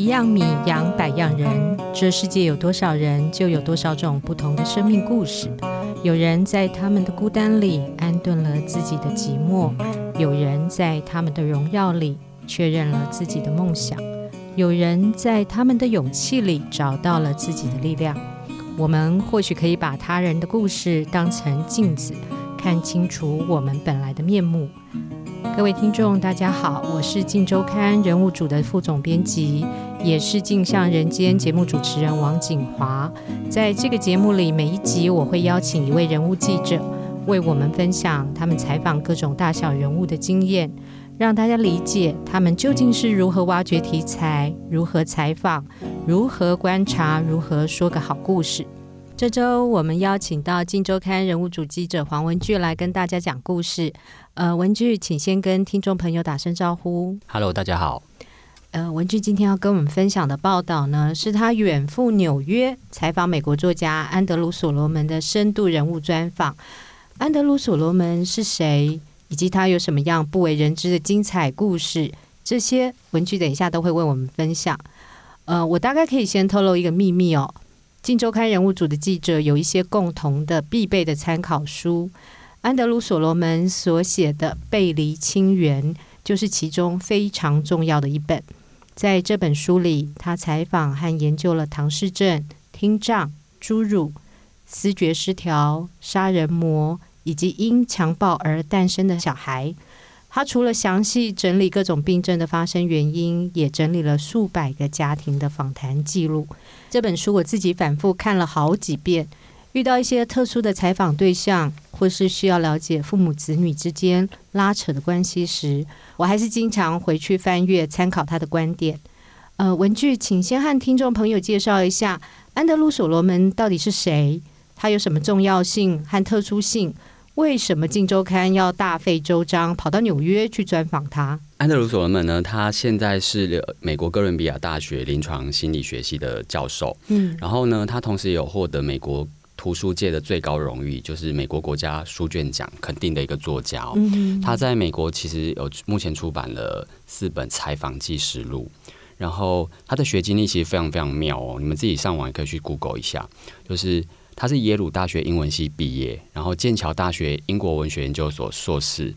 一样米养百样人，这世界有多少人，就有多少种不同的生命故事。有人在他们的孤单里安顿了自己的寂寞，有人在他们的荣耀里确认了自己的梦想，有人在他们的勇气里找到了自己的力量。我们或许可以把他人的故事当成镜子，看清楚我们本来的面目。各位听众，大家好，我是《镜周刊》人物组的副总编辑，也是《镜像人间》节目主持人王景华。在这个节目里，每一集我会邀请一位人物记者，为我们分享他们采访各种大小人物的经验，让大家理解他们究竟是如何挖掘题材、如何采访、如何观察、如何说个好故事。这周我们邀请到《镜周刊》人物组记者黄文具来跟大家讲故事。呃，文具，请先跟听众朋友打声招呼。Hello，大家好。呃，文具今天要跟我们分享的报道呢，是他远赴纽约采访美国作家安德鲁·所罗门的深度人物专访。安德鲁·所罗门是谁，以及他有什么样不为人知的精彩故事？这些文具等一下都会为我们分享。呃，我大概可以先透露一个秘密哦。镜周刊人物组的记者有一些共同的必备的参考书，安德鲁·所罗门所写的《背离亲缘》就是其中非常重要的一本。在这本书里，他采访和研究了唐氏症、听障、侏儒、思觉失调、杀人魔以及因强暴而诞生的小孩。他除了详细整理各种病症的发生原因，也整理了数百个家庭的访谈记录。这本书我自己反复看了好几遍，遇到一些特殊的采访对象，或是需要了解父母子女之间拉扯的关系时，我还是经常回去翻阅参考他的观点。呃，文具，请先和听众朋友介绍一下安德鲁·所罗门到底是谁？他有什么重要性和特殊性？为什么《镜周刊》要大费周章跑到纽约去专访他？安德鲁·所罗门呢？他现在是美国哥伦比亚大学临床心理学系的教授。嗯，然后呢，他同时也有获得美国图书界的最高荣誉，就是美国国家书卷奖肯定的一个作家。嗯，他在美国其实有目前出版了四本采访纪实录，然后他的学经历其实非常非常妙哦。你们自己上网也可以去 Google 一下，就是。他是耶鲁大学英文系毕业，然后剑桥大学英国文学研究所硕士，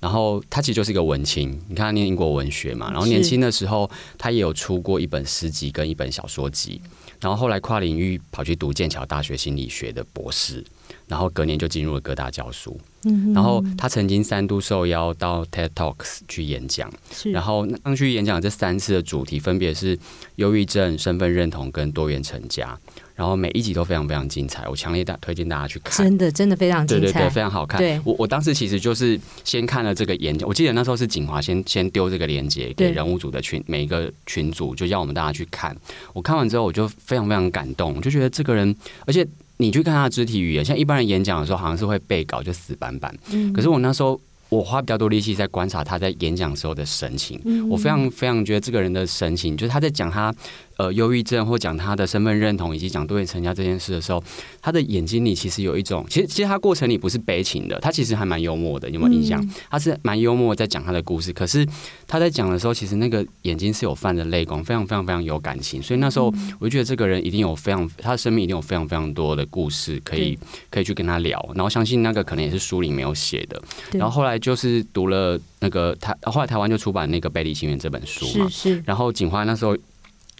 然后他其实就是一个文青。你看他念英国文学嘛，然后年轻的时候他也有出过一本诗集跟一本小说集，然后后来跨领域跑去读剑桥大学心理学的博士，然后隔年就进入了各大教书。嗯然后他曾经三度受邀到 TED Talks 去演讲，然后上去演讲这三次的主题分别是忧郁症、身份认同跟多元成家。然后每一集都非常非常精彩，我强烈大推荐大家去看，真的真的非常精彩，对对对，非常好看。对，我我当时其实就是先看了这个演讲，我记得那时候是景华先先丢这个链接给人物组的群每一个群组，就叫我们大家去看。我看完之后，我就非常非常感动，我就觉得这个人，而且你去看他的肢体语言，像一般人演讲的时候，好像是会背稿就死板板，嗯，可是我那时候。我花比较多力气在观察他在演讲时候的神情，我非常非常觉得这个人的神情，就是他在讲他呃忧郁症或讲他的身份认同以及讲多元成家这件事的时候，他的眼睛里其实有一种，其实其实他过程里不是悲情的，他其实还蛮幽默的，有没有印象？他是蛮幽默在讲他的故事，可是他在讲的时候，其实那个眼睛是有泛着泪光，非常非常非常有感情，所以那时候我就觉得这个人一定有非常他的生命一定有非常非常多的故事可以可以去跟他聊，然后相信那个可能也是书里没有写的，然后后来。就是读了那个台，后来台湾就出版那个《贝利情缘》这本书嘛，是是。然后景花那时候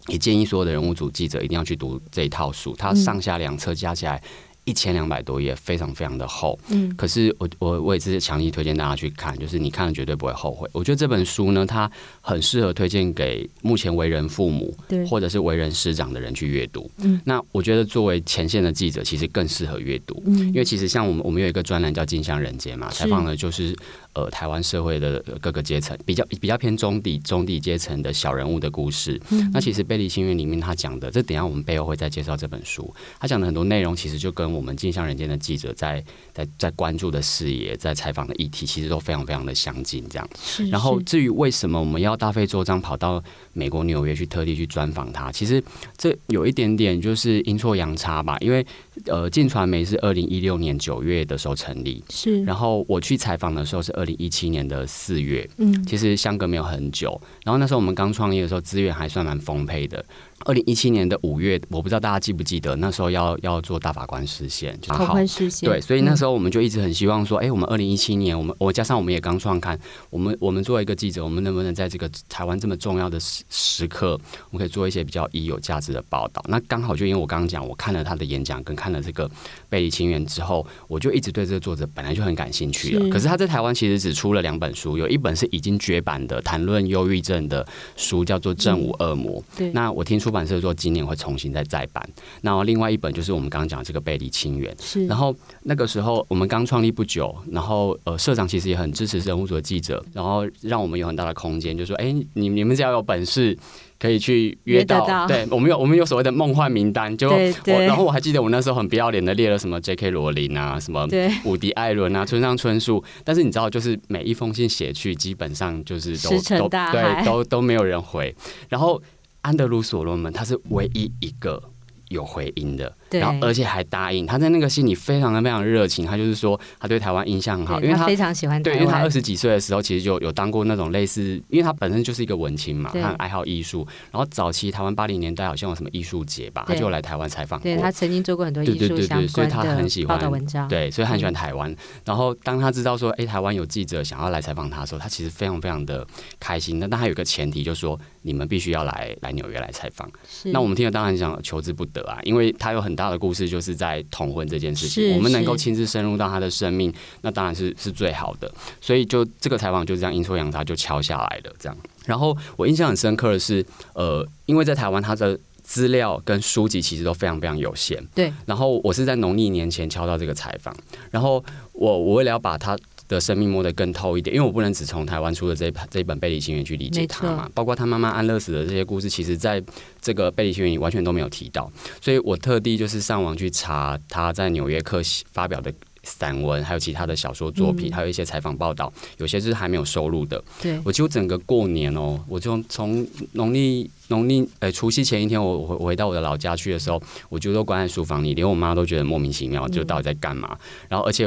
也建议所有的人物组记者一定要去读这一套书，它上下两册加起来。一千两百多页，非常非常的厚。嗯，可是我我我也是强力推荐大家去看，就是你看了绝对不会后悔。我觉得这本书呢，它很适合推荐给目前为人父母，对，或者是为人师长的人去阅读。嗯，那我觉得作为前线的记者，其实更适合阅读。嗯，因为其实像我们我们有一个专栏叫《镜像人间》嘛，采访的就是。呃，台湾社会的各个阶层，比较比较偏中底中底阶层的小人物的故事。嗯、那其实《背离亲缘》里面他讲的，这等一下我们背后会再介绍这本书。他讲的很多内容，其实就跟我们镜像人间的记者在在在关注的视野，在采访的议题，其实都非常非常的相近。这样。然后至于为什么我们要大费周章跑到美国纽约去特地去专访他，其实这有一点点就是阴错阳差吧。因为呃，进传媒是二零一六年九月的时候成立，是。然后我去采访的时候是二零一七年的四月，嗯，其实相隔没有很久。然后那时候我们刚创业的时候，资源还算蛮丰沛的。二零一七年的五月，我不知道大家记不记得，那时候要要做大法官实现，就同婚释宪。对，所以那时候我们就一直很希望说，哎、嗯欸，我们二零一七年，我们我加上我们也刚创刊，我们我们作为一个记者，我们能不能在这个台湾这么重要的时时刻，我们可以做一些比较有价值的报道？那刚好就因为我刚刚讲，我看了他的演讲，跟看了这个背离亲缘之后，我就一直对这个作者本来就很感兴趣了。是可是他在台湾其实只出了两本书，有一本是已经绝版的谈论忧郁症的书，叫做《正午恶魔》。嗯、对，那我听出版社说今年。会重新再再版，然后另外一本就是我们刚刚讲这个背离亲缘，是。然后那个时候我们刚创立不久，然后呃社长其实也很支持人物组的记者，然后让我们有很大的空间，就说哎你你们只要有本事可以去约到，到对我们有我们有所谓的梦幻名单，就我然后我还记得我那时候很不要脸的列了什么 J.K. 罗琳啊，什么伍迪艾伦啊，村上春树，但是你知道就是每一封信写去基本上就是都都对都都没有人回，然后安德鲁所罗门他是唯一一个。有回音的，对然后而且还答应，他在那个戏里非常的非常热情，他就是说他对台湾印象很好，因为他，他非常喜欢台湾，对，因为他二十几岁的时候其实就有当过那种类似，因为他本身就是一个文青嘛，他很爱好艺术，然后早期台湾八零年代好像有什么艺术节吧，他就来台湾采访过，对他曾经做过很多艺术相关的报道文章，对，所以他很喜欢台湾。嗯、然后当他知道说，哎，台湾有记者想要来采访他的时候，他其实非常非常的开心。那但他有一个前提，就是说你们必须要来来纽约来采访。是那我们听了当然想求之不得啊，因为他有。很大的故事就是在同婚这件事情，我们能够亲自深入到他的生命，那当然是是最好的。所以就这个采访就这样阴错阳差就敲下来了，这样。然后我印象很深刻的是，呃，因为在台湾他的资料跟书籍其实都非常非常有限，对。然后我是在农历年前敲到这个采访，然后我我为了要把他。的生命摸得更透一点，因为我不能只从台湾出的这一这一本《背离心愿》去理解他嘛，包括他妈妈安乐死的这些故事，其实在这个《背离心愿》里完全都没有提到，所以我特地就是上网去查他在《纽约客》发表的散文，还有其他的小说作品，嗯、还有一些采访报道，有些是还没有收录的。对，我就整个过年哦，我就从农历农历呃除夕前一天，我回回到我的老家去的时候，我就都关在书房里，连我妈都觉得莫名其妙，就到底在干嘛？嗯、然后而且。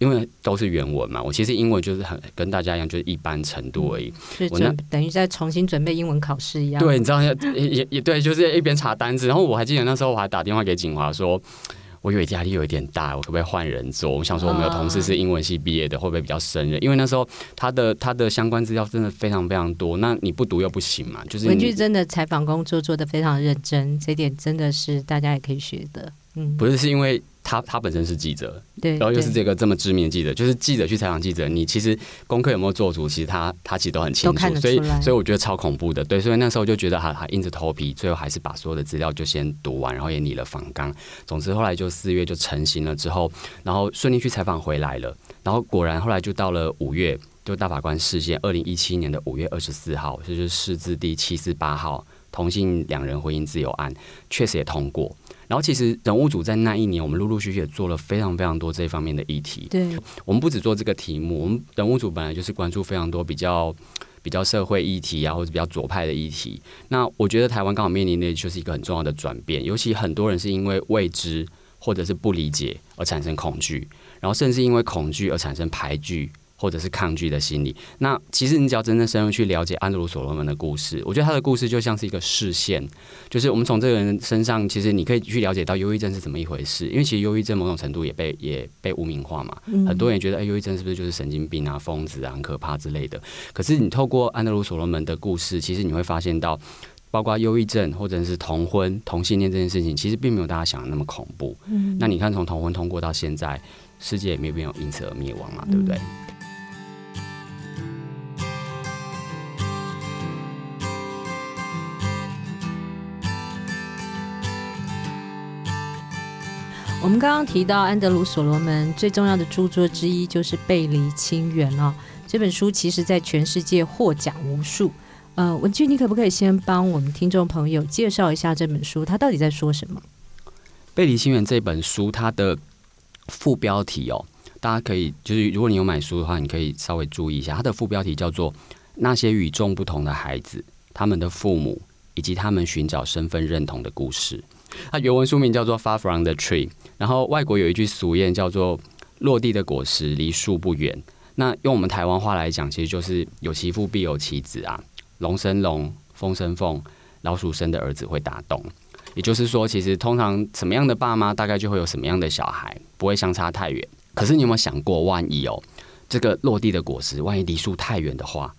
因为都是原文嘛，我其实英文就是很跟大家一样，就是一般程度而已。我等于在重新准备英文考试一样。对，你知道也也也对，就是一边查单子，然后我还记得那时候我还打电话给景华说，我以为压力有一点大，我可不可以换人做？我想说我们有同事是英文系毕业的，会不会比较胜任？因为那时候他的他的相关资料真的非常非常多，那你不读又不行嘛。就是文具真的采访工作做的非常认真，这点真的是大家也可以学的。嗯，不是是因为。他他本身是记者，对，然后又是这个这么知名的记者，就是记者去采访记者，你其实功课有没有做足，其实他他其实都很清楚，所以所以我觉得超恐怖的，对，所以那时候就觉得还还硬着头皮，最后还是把所有的资料就先读完，然后也拟了访纲，总之后来就四月就成型了之后，然后顺利去采访回来了，然后果然后来就到了五月，就大法官事件，二零一七年的五月二十四号，这就是释字第七四八号同性两人婚姻自由案，确实也通过。然后其实人物组在那一年，我们陆陆续续也做了非常非常多这方面的议题。对，我们不只做这个题目，我们人物组本来就是关注非常多比较比较社会议题啊，或者比较左派的议题。那我觉得台湾刚好面临的就是一个很重要的转变，尤其很多人是因为未知或者是不理解而产生恐惧，然后甚至因为恐惧而产生排拒。或者是抗拒的心理。那其实你只要真正深入去了解安德鲁·所罗门的故事，我觉得他的故事就像是一个视线，就是我们从这个人身上，其实你可以去了解到忧郁症是怎么一回事。因为其实忧郁症某种程度也被也被污名化嘛，嗯、很多人也觉得哎，忧郁症是不是就是神经病啊、疯子啊、很可怕之类的。可是你透过安德鲁·所罗门的故事，其实你会发现到，包括忧郁症或者是同婚、同性恋这件事情，其实并没有大家想的那么恐怖。嗯、那你看，从同婚通过到现在，世界也没有没有因此而灭亡嘛，对不对？嗯我们刚刚提到安德鲁·所罗门最重要的著作之一就是《背离亲缘》哦，这本书其实在全世界获奖无数。呃，文俊，你可不可以先帮我们听众朋友介绍一下这本书，它到底在说什么？《背离亲缘》这本书，它的副标题哦，大家可以就是如果你有买书的话，你可以稍微注意一下，它的副标题叫做《那些与众不同的孩子、他们的父母以及他们寻找身份认同的故事》。它原文书名叫做《Far from the Tree》，然后外国有一句俗谚叫做“落地的果实离树不远”。那用我们台湾话来讲，其实就是“有其父必有其子”啊，“龙生龙，凤生凤，老鼠生的儿子会打洞”。也就是说，其实通常什么样的爸妈，大概就会有什么样的小孩，不会相差太远。可是你有没有想过，万一哦，这个落地的果实，万一离树太远的话，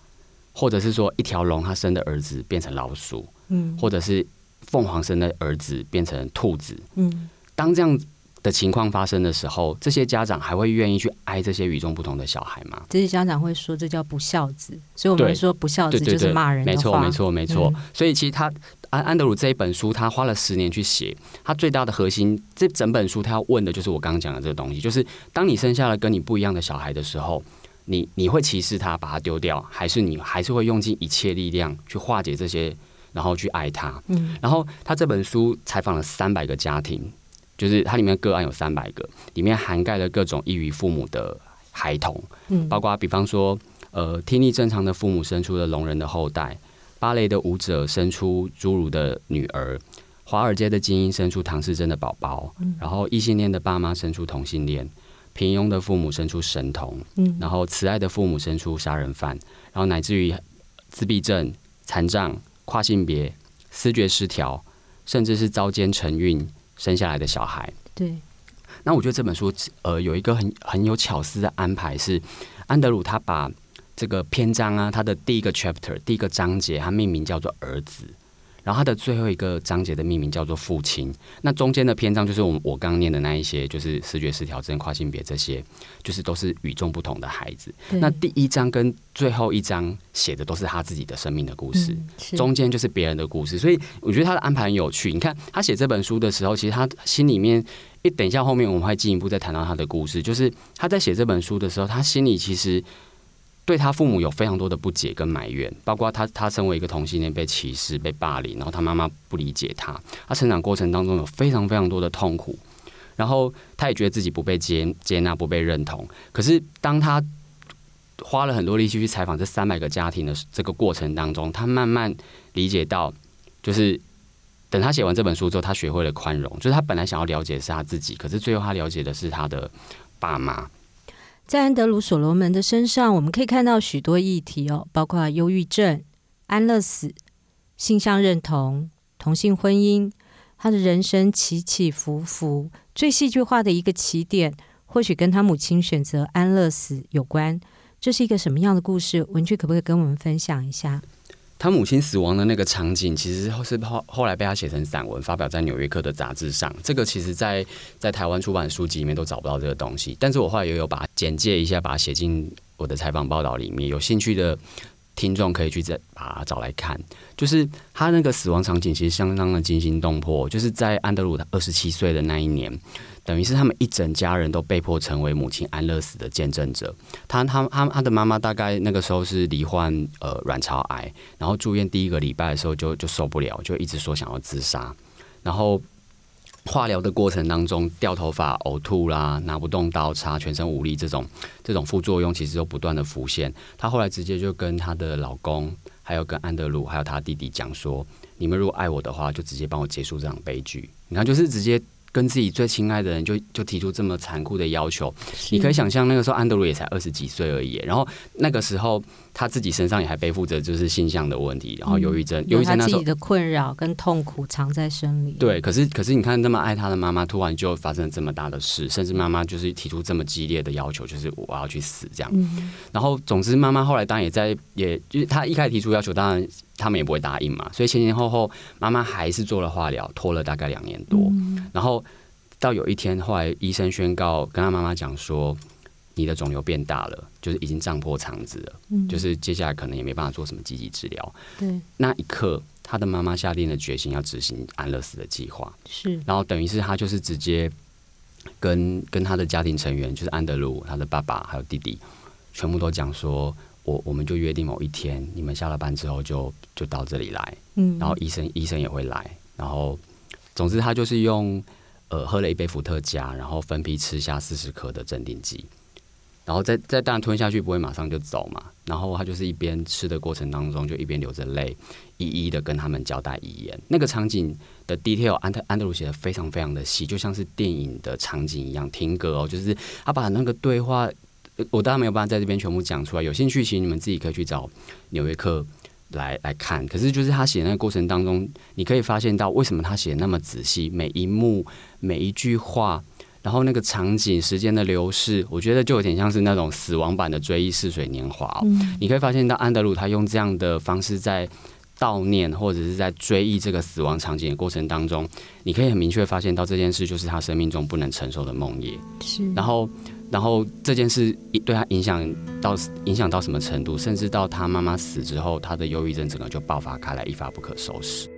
或者是说一条龙它生的儿子变成老鼠，嗯，或者是凤凰生的儿子变成兔子，嗯，当这样的情况发生的时候，这些家长还会愿意去爱这些与众不同的小孩吗？这些家长会说这叫不孝子，所以我们说不孝子就是骂人的话。没错，没错，没错。所以其实他安安德鲁这一本书，他花了十年去写，他最大的核心，这整本书他要问的就是我刚刚讲的这个东西，就是当你生下了跟你不一样的小孩的时候，你你会歧视他，把他丢掉，还是你还是会用尽一切力量去化解这些？然后去爱他，嗯，然后他这本书采访了三百个家庭，就是它里面个案有三百个，里面涵盖了各种异于父母的孩童，嗯，包括比方说，呃，听力正常的父母生出了聋人的后代，芭蕾的舞者生出侏儒的女儿，华尔街的精英生出唐氏症的宝宝，嗯，然后异性恋的爸妈生出同性恋，平庸的父母生出神童，嗯，然后慈爱的父母生出杀人犯，然后乃至于自闭症、残障。跨性别、思觉失调，甚至是遭奸承孕生下来的小孩。对，那我觉得这本书呃有一个很很有巧思的安排是，安德鲁他把这个篇章啊，他的第一个 chapter 第一个章节，他命名叫做儿子。然后它的最后一个章节的命名叫做父亲，那中间的篇章就是我我刚刚念的那一些，就是视觉失调症、跨性别这些，就是都是与众不同的孩子。那第一章跟最后一章写的都是他自己的生命的故事，嗯、中间就是别人的故事。所以我觉得他的安排很有趣。你看他写这本书的时候，其实他心里面，一等一下后面我们会进一步再谈到他的故事，就是他在写这本书的时候，他心里其实。对他父母有非常多的不解跟埋怨，包括他他身为一个同性恋被歧视、被霸凌，然后他妈妈不理解他，他成长过程当中有非常非常多的痛苦，然后他也觉得自己不被接接纳、不被认同。可是当他花了很多力气去采访这三百个家庭的这个过程当中，他慢慢理解到，就是等他写完这本书之后，他学会了宽容，就是他本来想要了解的是他自己，可是最后他了解的是他的爸妈。在安德鲁·所罗门的身上，我们可以看到许多议题哦，包括忧郁症、安乐死、性向认同、同性婚姻。他的人生起起伏伏，最戏剧化的一个起点，或许跟他母亲选择安乐死有关。这是一个什么样的故事？文具可不可以跟我们分享一下？他母亲死亡的那个场景，其实是后后来被他写成散文，发表在《纽约客》的杂志上。这个其实在，在在台湾出版书籍里面都找不到这个东西。但是我后来也有把简介一下，把它写进我的采访报道里面。有兴趣的听众可以去再把它找来看。就是他那个死亡场景，其实相当的惊心动魄。就是在安德鲁他二十七岁的那一年。等于是他们一整家人都被迫成为母亲安乐死的见证者。他他他他的妈妈大概那个时候是罹患呃卵巢癌，然后住院第一个礼拜的时候就就受不了，就一直说想要自杀。然后化疗的过程当中掉头发、呕吐啦、拿不动刀叉、全身无力这种这种副作用其实都不断的浮现。她后来直接就跟她的老公，还有跟安德鲁，还有她弟弟讲说：“你们如果爱我的话，就直接帮我结束这场悲剧。”你看，就是直接。跟自己最亲爱的人就就提出这么残酷的要求，你可以想象那个时候安德鲁也才二十几岁而已，然后那个时候。他自己身上也还背负着就是性向的问题，然后忧郁症，忧郁症那时候自己的困扰跟痛苦藏在身里。对，可是可是你看那么爱他的妈妈，突然就发生了这么大的事，甚至妈妈就是提出这么激烈的要求，就是我要去死这样。嗯、然后总之妈妈后来当然也在，也就是他一开始提出要求，当然他们也不会答应嘛，所以前前后后妈妈还是做了化疗，拖了大概两年多，嗯、然后到有一天后来医生宣告跟他妈妈讲说。你的肿瘤变大了，就是已经胀破肠子了，嗯，就是接下来可能也没办法做什么积极治疗。对，那一刻，他的妈妈下定了决心要执行安乐死的计划。是，然后等于是他就是直接跟跟他的家庭成员，就是安德鲁、他的爸爸还有弟弟，全部都讲说，我我们就约定某一天，你们下了班之后就就到这里来，嗯，然后医生医生也会来，然后总之他就是用呃喝了一杯伏特加，然后分批吃下四十颗的镇定剂。然后再再当然吞下去不会马上就走嘛，然后他就是一边吃的过程当中就一边流着泪，一一的跟他们交代遗言。那个场景的 detail 安特安德鲁写的非常非常的细，就像是电影的场景一样。听歌哦，就是他把那个对话，我当然没有办法在这边全部讲出来。有兴趣，其实你们自己可以去找《纽约客》来来看。可是就是他写那个过程当中，你可以发现到为什么他写那么仔细，每一幕每一句话。然后那个场景，时间的流逝，我觉得就有点像是那种死亡版的《追忆似水年华》哦。嗯。你可以发现到安德鲁他用这样的方式在悼念或者是在追忆这个死亡场景的过程当中，你可以很明确发现到这件事就是他生命中不能承受的梦魇。是。然后，然后这件事对他影响到影响到什么程度，甚至到他妈妈死之后，他的忧郁症整个就爆发开来，一发不可收拾。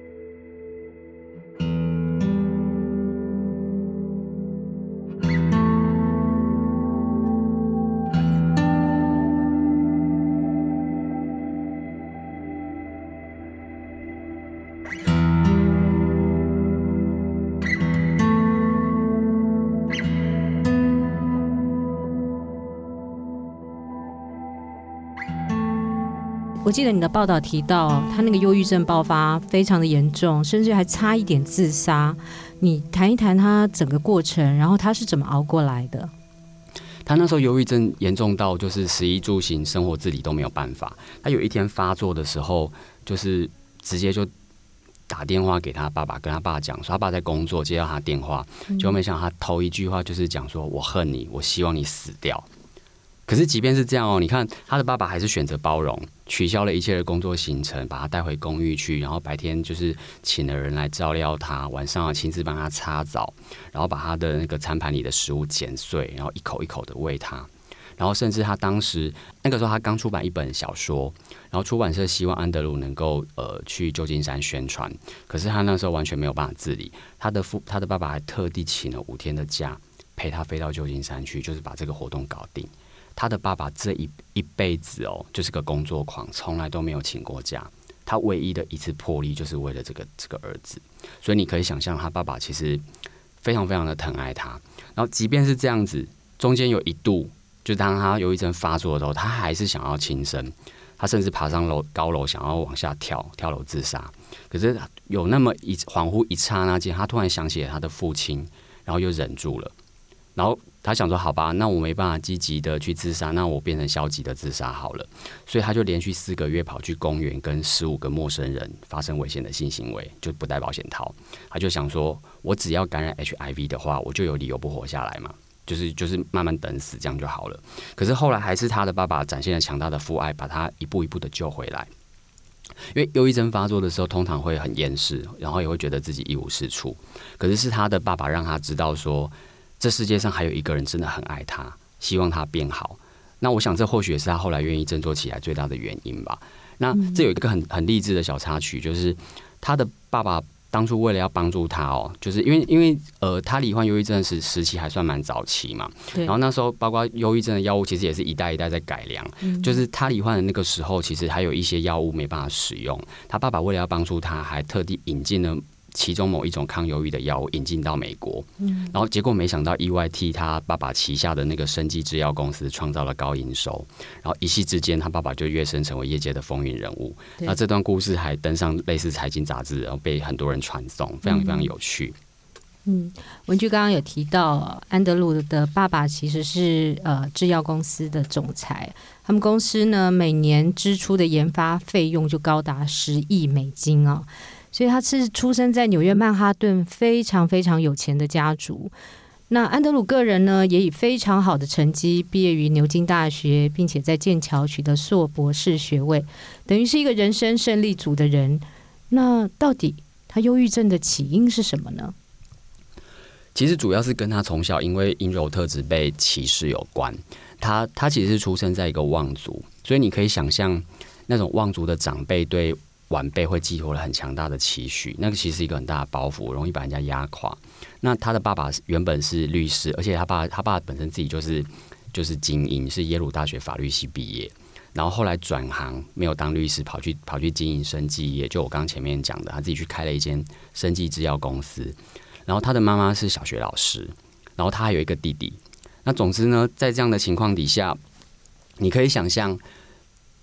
记得你的报道提到，他那个忧郁症爆发非常的严重，甚至还差一点自杀。你谈一谈他整个过程，然后他是怎么熬过来的？他那时候忧郁症严重到就是食衣住行、生活自理都没有办法。他有一天发作的时候，就是直接就打电话给他爸爸，跟他爸讲说他爸在工作，接到他电话，结果没想到他头一句话就是讲说：“我恨你，我希望你死掉。”可是，即便是这样哦，你看他的爸爸还是选择包容，取消了一切的工作行程，把他带回公寓去，然后白天就是请了人来照料他，晚上亲自帮他擦澡，然后把他的那个餐盘里的食物剪碎，然后一口一口的喂他。然后，甚至他当时那个时候，他刚出版一本小说，然后出版社希望安德鲁能够呃去旧金山宣传，可是他那时候完全没有办法自理。他的父，他的爸爸还特地请了五天的假陪他飞到旧金山去，就是把这个活动搞定。他的爸爸这一一辈子哦，就是个工作狂，从来都没有请过假。他唯一的一次破例，就是为了这个这个儿子。所以你可以想象，他爸爸其实非常非常的疼爱他。然后，即便是这样子，中间有一度，就当他忧郁症发作的时候，他还是想要轻生。他甚至爬上楼高楼，想要往下跳，跳楼自杀。可是有那么一恍惚一刹那间，他突然想起了他的父亲，然后又忍住了。然后他想说：“好吧，那我没办法积极的去自杀，那我变成消极的自杀好了。”所以他就连续四个月跑去公园，跟十五个陌生人发生危险的性行为，就不带保险套。他就想说：“我只要感染 HIV 的话，我就有理由不活下来嘛，就是就是慢慢等死这样就好了。”可是后来还是他的爸爸展现了强大的父爱，把他一步一步的救回来。因为忧郁症发作的时候，通常会很厌世，然后也会觉得自己一无是处。可是是他的爸爸让他知道说。这世界上还有一个人真的很爱他，希望他变好。那我想，这或许也是他后来愿意振作起来最大的原因吧。那这有一个很很励志的小插曲，就是他的爸爸当初为了要帮助他哦，就是因为因为呃，他罹患忧郁症时时期还算蛮早期嘛。然后那时候，包括忧郁症的药物，其实也是一代一代在改良。就是他罹患的那个时候，其实还有一些药物没办法使用。他爸爸为了要帮助他，还特地引进了。其中某一种抗忧郁的药物引进到美国，嗯，然后结果没想到意外替他爸爸旗下的那个生技制药公司创造了高营收，然后一夕之间他爸爸就跃升成为业界的风云人物。那这段故事还登上类似财经杂志，然后被很多人传颂，非常非常有趣。嗯，文具刚刚有提到，安德鲁的爸爸其实是呃制药公司的总裁，他们公司呢每年支出的研发费用就高达十亿美金啊。所以他是出生在纽约曼哈顿非常非常有钱的家族。那安德鲁个人呢，也以非常好的成绩毕业于牛津大学，并且在剑桥取得硕博士学位，等于是一个人生胜利组的人。那到底他忧郁症的起因是什么呢？其实主要是跟他从小因为阴柔特质被歧视有关。他他其实是出生在一个望族，所以你可以想象那种望族的长辈对。晚辈会寄托了很强大的期许，那个其实是一个很大的包袱，容易把人家压垮。那他的爸爸原本是律师，而且他爸他爸本身自己就是就是精英，是耶鲁大学法律系毕业，然后后来转行没有当律师，跑去跑去经营生技业，就我刚前面讲的，他自己去开了一间生技制药公司。然后他的妈妈是小学老师，然后他还有一个弟弟。那总之呢，在这样的情况底下，你可以想象。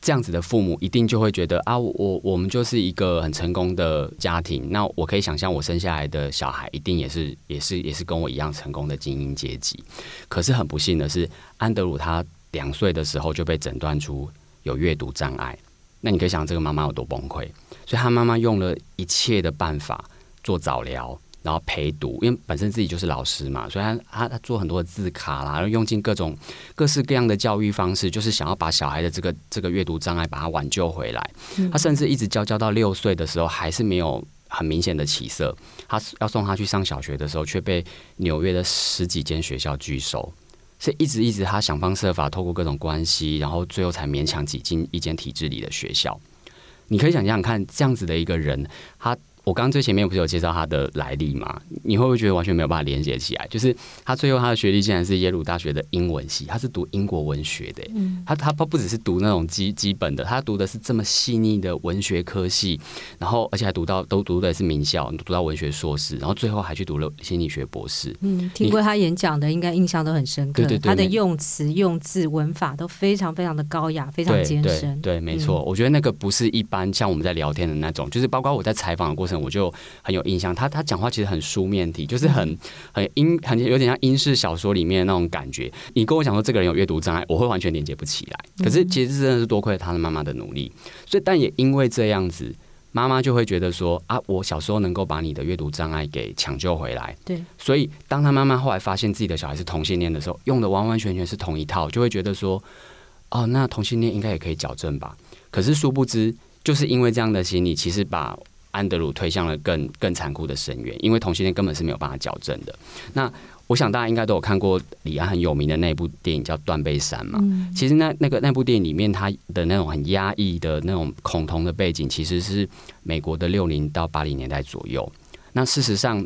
这样子的父母一定就会觉得啊，我我们就是一个很成功的家庭。那我可以想象，我生下来的小孩一定也是也是也是跟我一样成功的精英阶级。可是很不幸的是，安德鲁他两岁的时候就被诊断出有阅读障碍。那你可以想，这个妈妈有多崩溃？所以他妈妈用了一切的办法做早疗。然后陪读，因为本身自己就是老师嘛，所以他他他做很多的字卡啦，然后用尽各种各式各样的教育方式，就是想要把小孩的这个这个阅读障碍把他挽救回来。他甚至一直教教到六岁的时候，还是没有很明显的起色。他要送他去上小学的时候，却被纽约的十几间学校拒收。所以一直一直他想方设法透过各种关系，然后最后才勉强挤进一间体制里的学校。你可以想想看，这样子的一个人，他。我刚刚最前面不是有介绍他的来历吗？你会不会觉得完全没有办法连接起来？就是他最后他的学历竟然是耶鲁大学的英文系，他是读英国文学的。嗯，他他不只是读那种基基本的，他读的是这么细腻的文学科系，然后而且还读到都读的是名校，读到文学硕士，然后最后还去读了心理学博士。嗯，听过他演讲的，应该印象都很深刻。对对对，他的用词、用字、文法都非常非常的高雅，非常艰深。对，没错，我觉得那个不是一般像我们在聊天的那种，就是包括我在采访的过程，我就。很有印象，他他讲话其实很书面体，就是很很英，很有点像英式小说里面的那种感觉。你跟我讲说这个人有阅读障碍，我会完全连接不起来。可是其实真的是多亏了他的妈妈的努力，所以但也因为这样子，妈妈就会觉得说啊，我小时候能够把你的阅读障碍给抢救回来。对，所以当他妈妈后来发现自己的小孩是同性恋的时候，用的完完全全是同一套，就会觉得说，哦，那同性恋应该也可以矫正吧？可是殊不知，就是因为这样的心理，其实把。安德鲁推向了更更残酷的深渊，因为同性恋根本是没有办法矫正的。那我想大家应该都有看过李安很有名的那部电影叫《断背山》嘛。嗯、其实那那个那部电影里面，他的那种很压抑的那种恐同的背景，其实是美国的六零到八零年代左右。那事实上，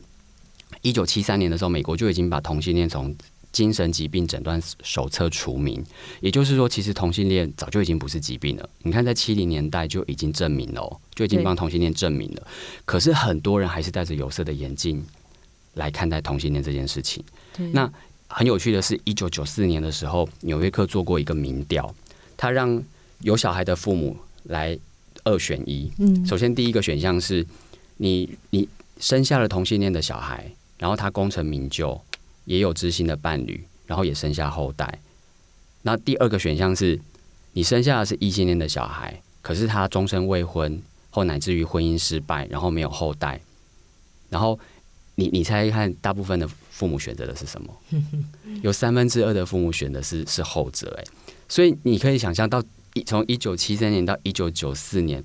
一九七三年的时候，美国就已经把同性恋从精神疾病诊断手册除名，也就是说，其实同性恋早就已经不是疾病了。你看，在七零年代就已经证明了，就已经帮同性恋证明了。可是很多人还是戴着有色的眼镜来看待同性恋这件事情。那很有趣的是，一九九四年的时候，《纽约客》做过一个民调，他让有小孩的父母来二选一。嗯，首先第一个选项是你你生下了同性恋的小孩，然后他功成名就。也有知心的伴侣，然后也生下后代。那第二个选项是，你生下的是异性恋的小孩，可是他终身未婚，或乃至于婚姻失败，然后没有后代。然后你你猜看，大部分的父母选择的是什么？有三分之二的父母选的是是后者。诶，所以你可以想象到，从一九七三年到一九九四年。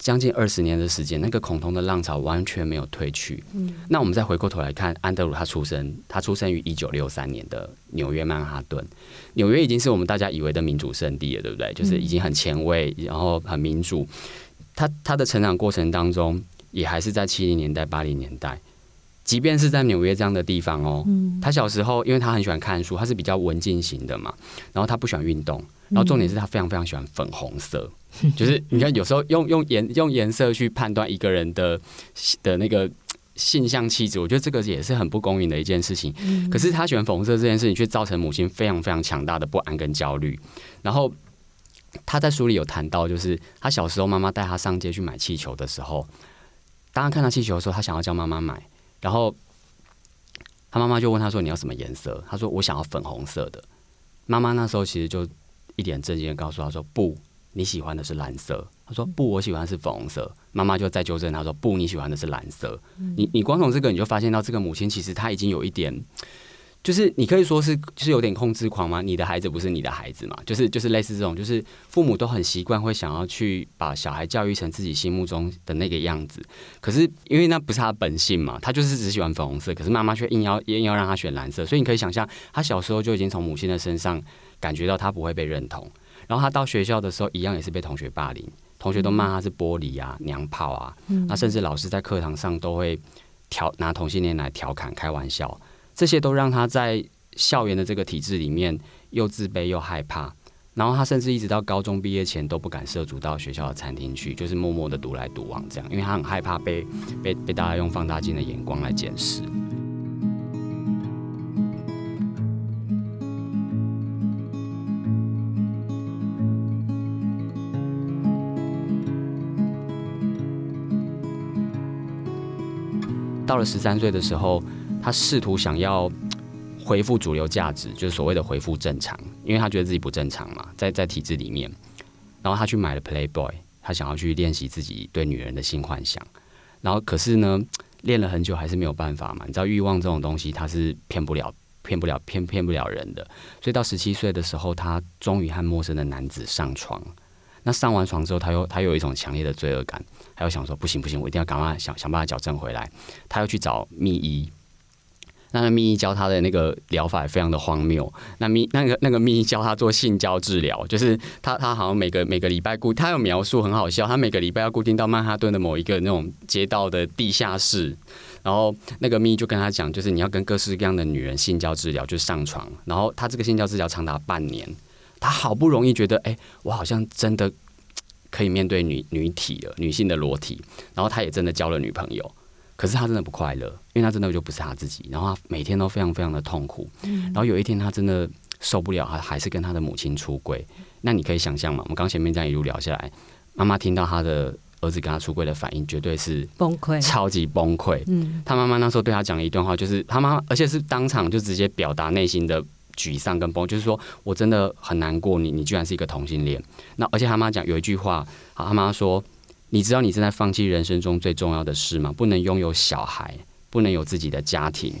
将近二十年的时间，那个恐同的浪潮完全没有退去。嗯，那我们再回过头来看安德鲁，他出生，他出生于一九六三年的纽约曼哈顿。纽约已经是我们大家以为的民主圣地了，对不对？就是已经很前卫，然后很民主。他他的成长过程当中，也还是在七零年代、八零年代。即便是在纽约这样的地方哦，他小时候因为他很喜欢看书，他是比较文静型的嘛，然后他不喜欢运动，然后重点是他非常非常喜欢粉红色。就是你看，有时候用用颜用颜色去判断一个人的的那个性向气质，我觉得这个也是很不公允的一件事情。可是他喜欢粉红色这件事情，却造成母亲非常非常强大的不安跟焦虑。然后他在书里有谈到，就是他小时候妈妈带他上街去买气球的时候，当他看到气球的时候，他想要叫妈妈买，然后他妈妈就问他说：“你要什么颜色？”他说：“我想要粉红色的。”妈妈那时候其实就一脸正经的告诉他说：“不。”你喜欢的是蓝色，他说不，我喜欢的是粉红色。妈妈就再纠正他说不，你喜欢的是蓝色。你你光从这个你就发现到这个母亲其实她已经有一点，就是你可以说是就是有点控制狂吗？你的孩子不是你的孩子嘛？就是就是类似这种，就是父母都很习惯会想要去把小孩教育成自己心目中的那个样子。可是因为那不是他本性嘛，他就是只喜欢粉红色，可是妈妈却硬要硬要让他选蓝色。所以你可以想象，他小时候就已经从母亲的身上感觉到他不会被认同。然后他到学校的时候，一样也是被同学霸凌，同学都骂他是玻璃啊、娘炮啊。那甚至老师在课堂上都会调拿同性恋来调侃、开玩笑，这些都让他在校园的这个体制里面又自卑又害怕。然后他甚至一直到高中毕业前都不敢涉足到学校的餐厅去，就是默默的独来独往这样，因为他很害怕被被被大家用放大镜的眼光来监视。到了十三岁的时候，他试图想要恢复主流价值，就是所谓的恢复正常，因为他觉得自己不正常嘛，在在体制里面。然后他去买了 Playboy，他想要去练习自己对女人的性幻想。然后可是呢，练了很久还是没有办法嘛。你知道欲望这种东西，它是骗不了、骗不了、骗骗不了人的。所以到十七岁的时候，他终于和陌生的男子上床。那上完床之后，他又他又有一种强烈的罪恶感，他又想说：不行不行，我一定要赶快想想办法矫正回来。他又去找密医，那个密教他的那个疗法也非常的荒谬。那密那个那个密教他做性交治疗，就是他他好像每个每个礼拜固，他有描述很好笑，他每个礼拜要固定到曼哈顿的某一个那种街道的地下室，然后那个密就跟他讲，就是你要跟各式各样的女人性交治疗，就上床，然后他这个性交治疗长达半年。他好不容易觉得，哎、我好像真的可以面对女女体了，女性的裸体。然后他也真的交了女朋友，可是他真的不快乐，因为他真的就不是他自己。然后他每天都非常非常的痛苦。然后有一天他真的受不了，他还是跟他的母亲出轨。那你可以想象嘛？我们刚前面这样一路聊下来，妈妈听到他的儿子跟他出轨的反应，绝对是崩溃，超级崩溃。嗯，他妈妈那时候对他讲了一段话，就是他妈妈，而且是当场就直接表达内心的。沮丧跟崩，就是说我真的很难过你，你你居然是一个同性恋。那而且他妈讲有一句话，他妈说：“你知道你正在放弃人生中最重要的事吗？不能拥有小孩，不能有自己的家庭，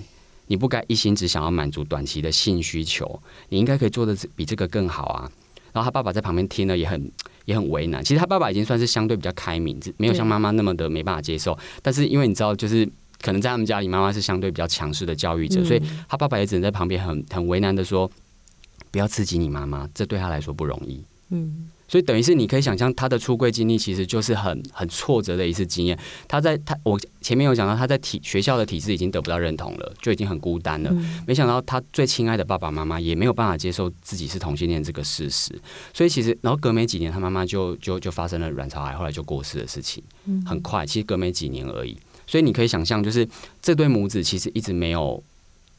你不该一心只想要满足短期的性需求，你应该可以做的比这个更好啊。”然后他爸爸在旁边听了也很也很为难。其实他爸爸已经算是相对比较开明，没有像妈妈那么的没办法接受。但是因为你知道，就是。可能在他们家里，妈妈是相对比较强势的教育者，嗯、所以他爸爸也只能在旁边很很为难的说：“不要刺激你妈妈，这对他来说不容易。”嗯，所以等于是你可以想象他的出柜经历其实就是很很挫折的一次经验。他在他我前面有讲到，他在体学校的体制已经得不到认同了，就已经很孤单了。嗯、没想到他最亲爱的爸爸妈妈也没有办法接受自己是同性恋这个事实，所以其实然后隔没几年，他妈妈就就就发生了卵巢癌，后来就过世的事情。嗯，很快，其实隔没几年而已。所以你可以想象，就是这对母子其实一直没有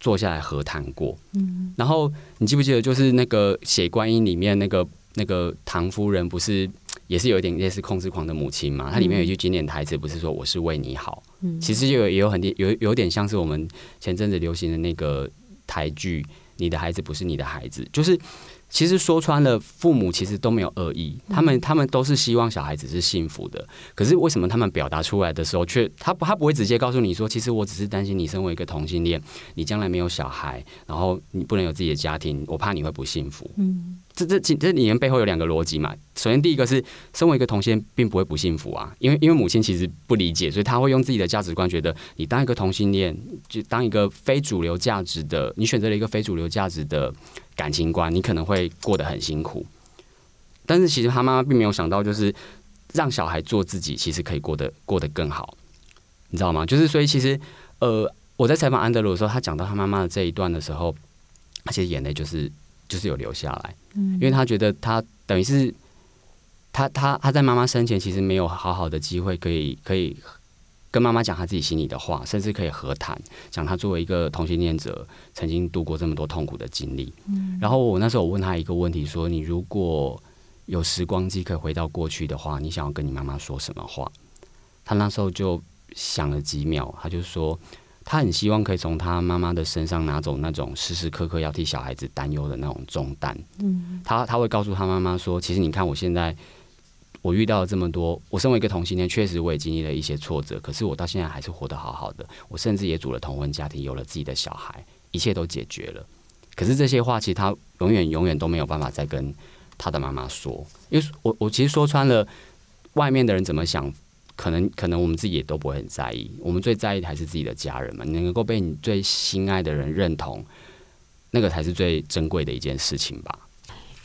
坐下来和谈过。嗯，然后你记不记得，就是那个《写观音》里面那个那个唐夫人，不是也是有一点类似控制狂的母亲嘛？它里面有一句经典台词，不是说“我是为你好”。嗯，其实就有也有很有有点像是我们前阵子流行的那个台剧《你的孩子不是你的孩子》，就是。其实说穿了，父母其实都没有恶意，他们他们都是希望小孩子是幸福的。可是为什么他们表达出来的时候，却他他不会直接告诉你说，其实我只是担心你身为一个同性恋，你将来没有小孩，然后你不能有自己的家庭，我怕你会不幸福。嗯。这这其这里面背后有两个逻辑嘛。首先，第一个是身为一个同性，并不会不幸福啊，因为因为母亲其实不理解，所以他会用自己的价值观觉得你当一个同性恋，就当一个非主流价值的，你选择了一个非主流价值的感情观，你可能会过得很辛苦。但是其实他妈妈并没有想到，就是让小孩做自己，其实可以过得过得更好，你知道吗？就是所以其实呃，我在采访安德鲁的时候，他讲到他妈妈的这一段的时候，他其实眼泪就是就是有留下来。因为他觉得他等于是他他他在妈妈生前其实没有好好的机会可以可以跟妈妈讲他自己心里的话，甚至可以和谈，讲他作为一个同性恋者曾经度过这么多痛苦的经历。嗯然后我那时候我问他一个问题，说：“你如果有时光机可以回到过去的话，你想要跟你妈妈说什么话？”他那时候就想了几秒，他就说。他很希望可以从他妈妈的身上拿走那种时时刻刻要替小孩子担忧的那种重担。嗯，他他会告诉他妈妈说：“其实你看，我现在我遇到了这么多，我身为一个同性恋，确实我也经历了一些挫折，可是我到现在还是活得好好的。我甚至也组了同婚家庭，有了自己的小孩，一切都解决了。可是这些话，其实他永远永远都没有办法再跟他的妈妈说，因为我我其实说穿了，外面的人怎么想。”可能可能我们自己也都不会很在意，我们最在意的还是自己的家人嘛。你能够被你最心爱的人认同，那个才是最珍贵的一件事情吧。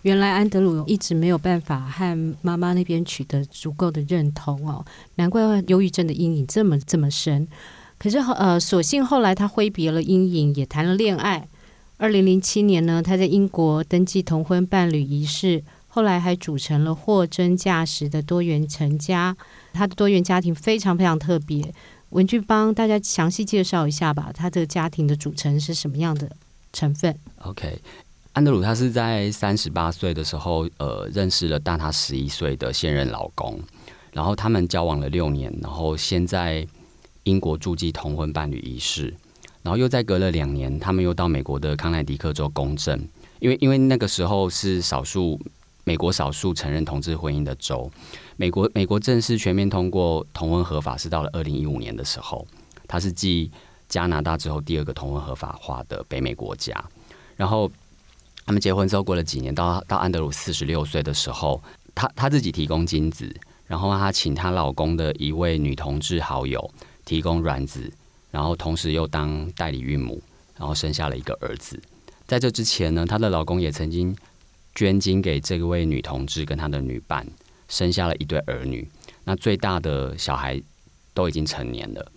原来安德鲁一直没有办法和妈妈那边取得足够的认同哦，难怪忧郁症的阴影这么这么深。可是呃，所幸后来他挥别了阴影，也谈了恋爱。二零零七年呢，他在英国登记同婚伴侣仪式。后来还组成了货真价实的多元成家，他的多元家庭非常非常特别。文俊帮大家详细介绍一下吧，他这个家庭的组成是什么样的成分？OK，安德鲁他是在三十八岁的时候，呃，认识了大他十一岁的现任老公，然后他们交往了六年，然后现在英国注记同婚伴侣仪式，然后又再隔了两年，他们又到美国的康乃迪克州公证，因为因为那个时候是少数美国少数承认同志婚姻的州，美国美国正式全面通过同婚合法是到了二零一五年的时候，它是继加拿大之后第二个同婚合法化的北美国家，然后他们结婚之后过了几年，到到安德鲁四十六岁的时候，他他自己提供精子，然后他请她老公的一位女同志好友。提供卵子，然后同时又当代理孕母，然后生下了一个儿子。在这之前呢，她的老公也曾经捐精给这位女同志跟她的女伴，生下了一对儿女。那最大的小孩都已经成年了。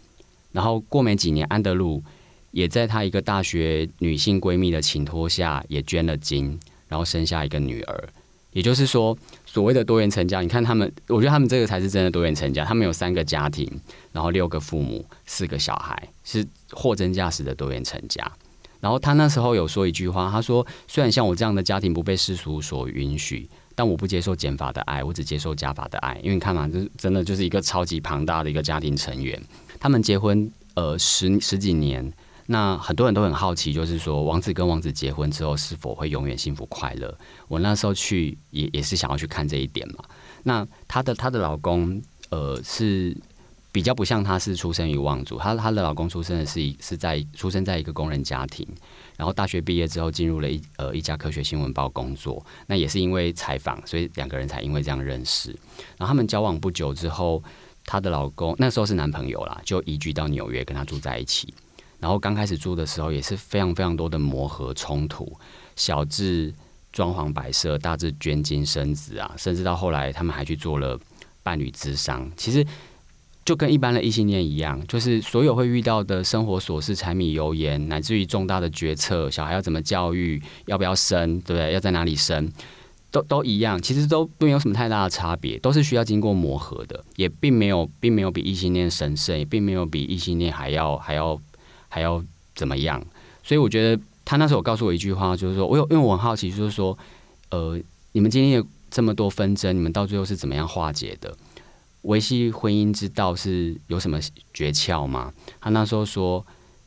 然后过没几年，安德鲁也在她一个大学女性闺蜜的请托下，也捐了精，然后生下一个女儿。也就是说，所谓的多元成家，你看他们，我觉得他们这个才是真的多元成家。他们有三个家庭，然后六个父母，四个小孩，是货真价实的多元成家。然后他那时候有说一句话，他说：“虽然像我这样的家庭不被世俗所允许，但我不接受减法的爱，我只接受加法的爱。因为你看嘛，这真的就是一个超级庞大的一个家庭成员。他们结婚呃十十几年。”那很多人都很好奇，就是说王子跟王子结婚之后是否会永远幸福快乐？我那时候去也也是想要去看这一点嘛。那她的她的老公呃是比较不像她是出生于望族，她她的老公出生的是一是在出生在一个工人家庭，然后大学毕业之后进入了一呃一家科学新闻报工作。那也是因为采访，所以两个人才因为这样认识。然后他们交往不久之后，她的老公那时候是男朋友啦，就移居到纽约跟她住在一起。然后刚开始住的时候也是非常非常多的磨合冲突，小至装潢摆设，大至捐精生子啊，甚至到后来他们还去做了伴侣咨商。其实就跟一般的异性恋一样，就是所有会遇到的生活琐事、柴米油盐，乃至于重大的决策，小孩要怎么教育，要不要生，对不对？要在哪里生，都都一样。其实都没有什么太大的差别，都是需要经过磨合的，也并没有并没有比异性恋神圣，也并没有比异性恋还要还要。还要怎么样？所以我觉得他那时候告诉我一句话，就是说我有，因为我很好奇，就是说，呃，你们今天有这么多纷争，你们到最后是怎么样化解的？维系婚姻之道是有什么诀窍吗？他那时候说，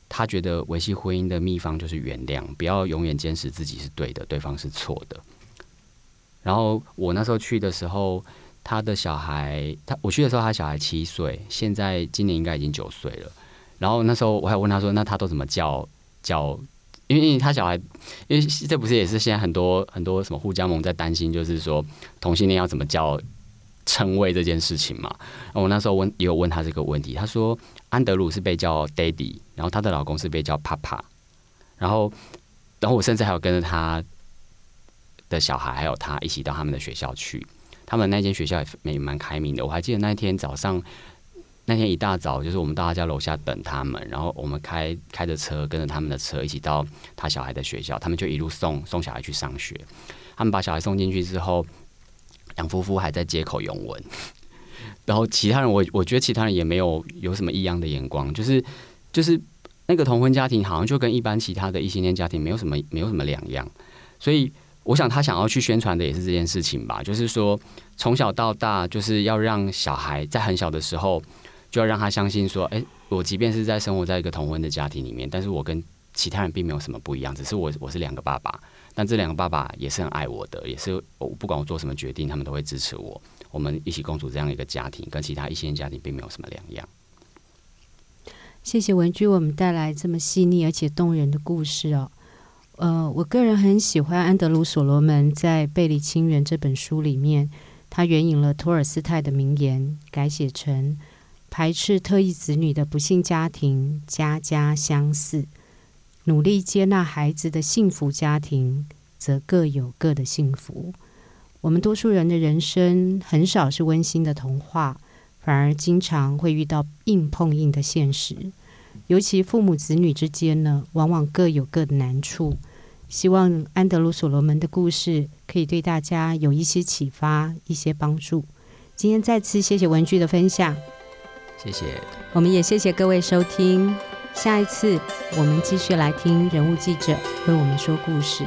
他觉得维系婚姻的秘方就是原谅，不要永远坚持自己是对的，对方是错的。然后我那时候去的时候，他的小孩，他我去的时候，他小孩七岁，现在今年应该已经九岁了。然后那时候我还问他说：“那他都怎么叫叫？因为因为他小孩，因为这不是也是现在很多很多什么护家盟在担心，就是说同性恋要怎么叫称谓这件事情嘛。我那时候问也有问他这个问题，他说安德鲁是被叫 Daddy，然后他的老公是被叫 Papa，然后然后我甚至还有跟着他的小孩还有他一起到他们的学校去，他们那间学校也蛮开明的。我还记得那天早上。”那天一大早，就是我们到他家楼下等他们，然后我们开开着车，跟着他们的车一起到他小孩的学校，他们就一路送送小孩去上学。他们把小孩送进去之后，两夫妇还在街口拥吻，然后其他人我我觉得其他人也没有有什么异样的眼光，就是就是那个同婚家庭好像就跟一般其他的异性恋家庭没有什么没有什么两样，所以我想他想要去宣传的也是这件事情吧，就是说从小到大就是要让小孩在很小的时候。就要让他相信说，诶，我即便是在生活在一个同婚的家庭里面，但是我跟其他人并没有什么不一样，只是我我是两个爸爸，但这两个爸爸也是很爱我的，也是我不管我做什么决定，他们都会支持我，我们一起共处这样一个家庭，跟其他异性家庭并没有什么两样。谢谢文具为我们带来这么细腻而且动人的故事哦。呃，我个人很喜欢安德鲁所罗门在《贝利清源》这本书里面，他援引了托尔斯泰的名言，改写成。排斥特异子女的不幸家庭，家家相似；努力接纳孩子的幸福家庭，则各有各的幸福。我们多数人的人生很少是温馨的童话，反而经常会遇到硬碰硬的现实。尤其父母子女之间呢，往往各有各的难处。希望安德鲁所罗门的故事可以对大家有一些启发，一些帮助。今天再次谢谢文具的分享。谢谢，我们也谢谢各位收听。下一次我们继续来听人物记者为我们说故事。